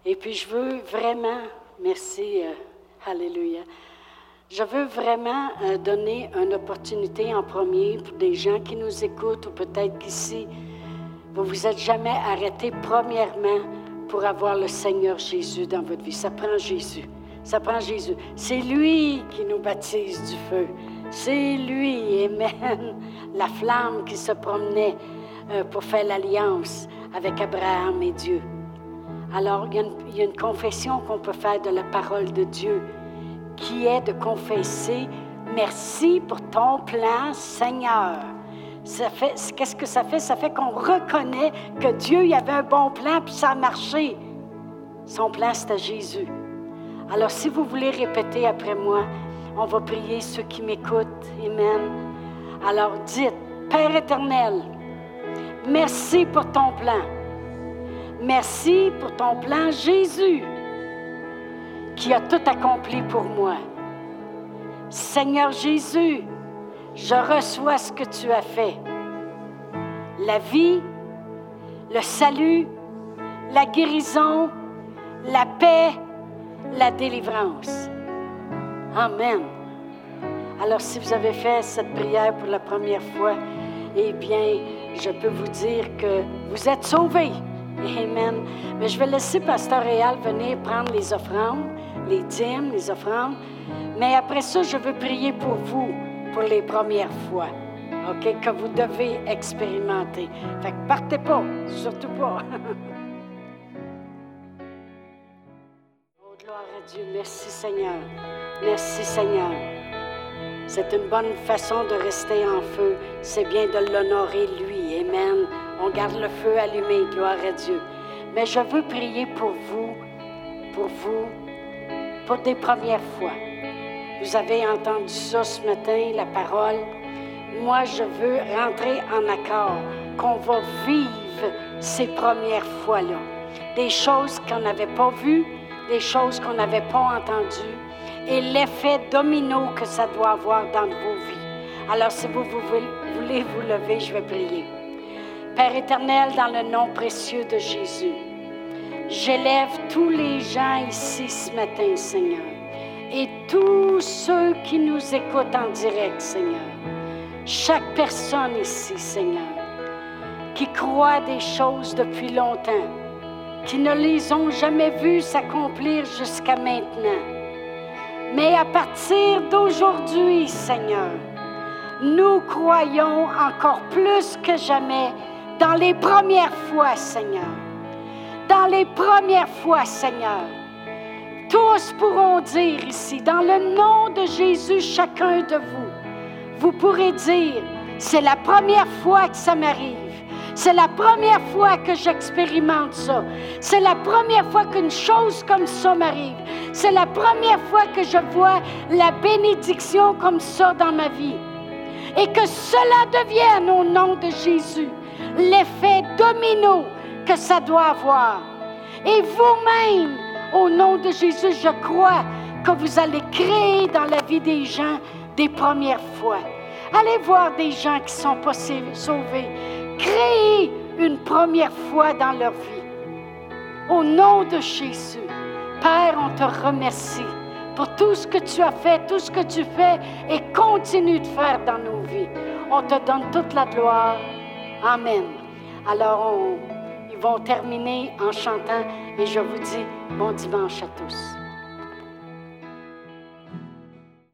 Et puis je veux vraiment, merci, euh, Alléluia. Je veux vraiment euh, donner une opportunité en premier pour des gens qui nous écoutent ou peut-être qu'ici, vous vous êtes jamais arrêté premièrement pour avoir le Seigneur Jésus dans votre vie. Ça prend Jésus. Ça prend Jésus. C'est lui qui nous baptise du feu. C'est lui, Amen, la flamme qui se promenait euh, pour faire l'alliance avec Abraham et Dieu. Alors, il y a une confession qu'on peut faire de la parole de Dieu qui est de confesser merci pour ton plan, Seigneur. Ça fait, qu'est-ce que ça fait? Ça fait qu'on reconnaît que Dieu y avait un bon plan puis ça a marché. Son plan, c'était Jésus. Alors, si vous voulez répéter après moi, on va prier ceux qui m'écoutent. Amen. Alors, dites, Père éternel, merci pour ton plan. Merci pour ton plan, Jésus qui a tout accompli pour moi. Seigneur Jésus, je reçois ce que tu as fait. La vie, le salut, la guérison, la paix, la délivrance. Amen. Alors si vous avez fait cette prière pour la première fois, eh bien, je peux vous dire que vous êtes sauvés. Amen. Mais je vais laisser Pasteur Réal venir prendre les offrandes les dîmes, les offrandes. Mais après ça, je veux prier pour vous, pour les premières fois, OK, que vous devez expérimenter. Fait que partez pas, surtout pas. oh, gloire à Dieu. Merci Seigneur. Merci Seigneur. C'est une bonne façon de rester en feu. C'est bien de l'honorer, lui. Amen. On garde le feu allumé, gloire à Dieu. Mais je veux prier pour vous, pour vous, pour des premières fois. Vous avez entendu ça ce matin, la parole. Moi, je veux rentrer en accord qu'on va vivre ces premières fois-là. Des choses qu'on n'avait pas vues, des choses qu'on n'avait pas entendues, et l'effet domino que ça doit avoir dans vos vies. Alors, si vous, vous voulez vous lever, je vais prier. Père éternel, dans le nom précieux de Jésus, J'élève tous les gens ici ce matin, Seigneur, et tous ceux qui nous écoutent en direct, Seigneur. Chaque personne ici, Seigneur, qui croit des choses depuis longtemps, qui ne les ont jamais vues s'accomplir jusqu'à maintenant. Mais à partir d'aujourd'hui, Seigneur, nous croyons encore plus que jamais dans les premières fois, Seigneur dans les premières fois, Seigneur. Tous pourront dire ici, dans le nom de Jésus, chacun de vous, vous pourrez dire, c'est la première fois que ça m'arrive. C'est la première fois que j'expérimente ça. C'est la première fois qu'une chose comme ça m'arrive. C'est la première fois que je vois la bénédiction comme ça dans ma vie. Et que cela devienne au nom de Jésus l'effet domino que ça doit avoir. Et vous-même, au nom de Jésus, je crois que vous allez créer dans la vie des gens des premières fois. Allez voir des gens qui sont pas sauvés. Créez une première fois dans leur vie. Au nom de Jésus, Père, on te remercie pour tout ce que tu as fait, tout ce que tu fais et continue de faire dans nos vies. On te donne toute la gloire. Amen. Alors, ils vont terminer en chantant et je vous dis bon dimanche à tous.